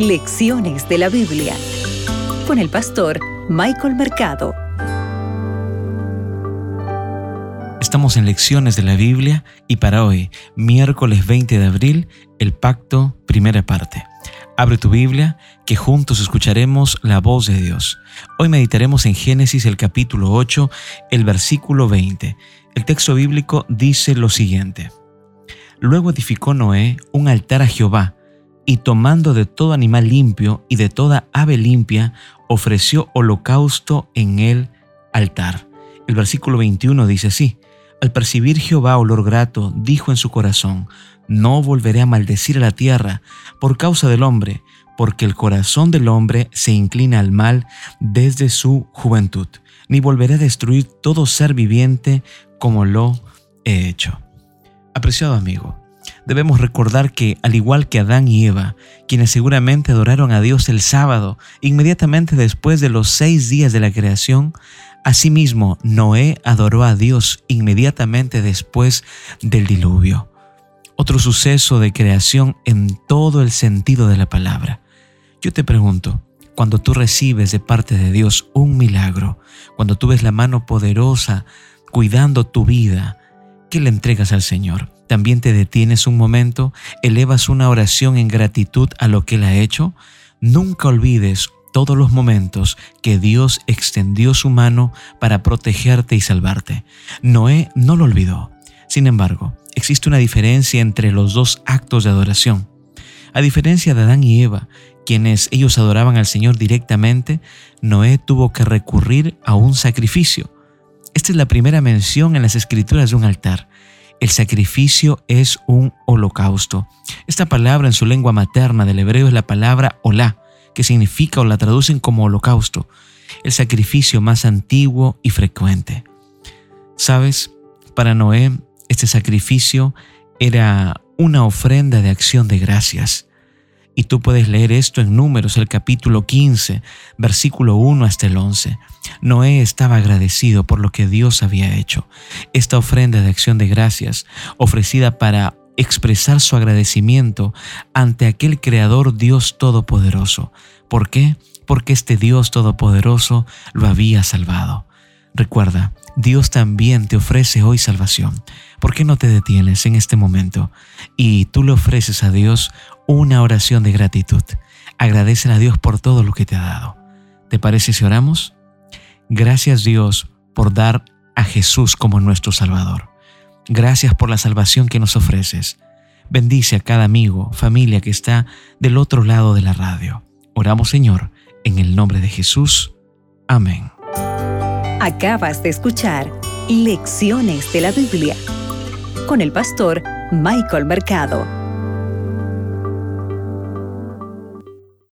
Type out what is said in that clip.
Lecciones de la Biblia con el pastor Michael Mercado. Estamos en Lecciones de la Biblia y para hoy, miércoles 20 de abril, el pacto, primera parte. Abre tu Biblia, que juntos escucharemos la voz de Dios. Hoy meditaremos en Génesis el capítulo 8, el versículo 20. El texto bíblico dice lo siguiente. Luego edificó Noé un altar a Jehová, y tomando de todo animal limpio y de toda ave limpia, ofreció holocausto en el altar. El versículo 21 dice así, al percibir Jehová olor grato, dijo en su corazón, no volveré a maldecir a la tierra por causa del hombre, porque el corazón del hombre se inclina al mal desde su juventud, ni volveré a destruir todo ser viviente como lo he hecho. Apreciado amigo, debemos recordar que, al igual que Adán y Eva, quienes seguramente adoraron a Dios el sábado, inmediatamente después de los seis días de la creación, asimismo Noé adoró a Dios inmediatamente después del diluvio. Otro suceso de creación en todo el sentido de la palabra. Yo te pregunto, cuando tú recibes de parte de Dios un milagro, cuando tú ves la mano poderosa cuidando tu vida, ¿qué le entregas al Señor? también te detienes un momento, elevas una oración en gratitud a lo que Él ha hecho, nunca olvides todos los momentos que Dios extendió su mano para protegerte y salvarte. Noé no lo olvidó. Sin embargo, existe una diferencia entre los dos actos de adoración. A diferencia de Adán y Eva, quienes ellos adoraban al Señor directamente, Noé tuvo que recurrir a un sacrificio. Esta es la primera mención en las escrituras de un altar. El sacrificio es un holocausto. Esta palabra en su lengua materna del hebreo es la palabra olá, que significa o la traducen como holocausto, el sacrificio más antiguo y frecuente. ¿Sabes? Para Noé, este sacrificio era una ofrenda de acción de gracias. Y tú puedes leer esto en Números, el capítulo 15, versículo 1 hasta el 11. Noé estaba agradecido por lo que Dios había hecho. Esta ofrenda de acción de gracias, ofrecida para expresar su agradecimiento ante aquel Creador Dios Todopoderoso. ¿Por qué? Porque este Dios Todopoderoso lo había salvado. Recuerda, Dios también te ofrece hoy salvación. ¿Por qué no te detienes en este momento y tú le ofreces a Dios una oración de gratitud? Agradecen a Dios por todo lo que te ha dado. ¿Te parece si oramos? Gracias Dios por dar a Jesús como nuestro Salvador. Gracias por la salvación que nos ofreces. Bendice a cada amigo, familia que está del otro lado de la radio. Oramos Señor, en el nombre de Jesús. Amén. Acabas de escuchar Lecciones de la Biblia con el pastor Michael Mercado.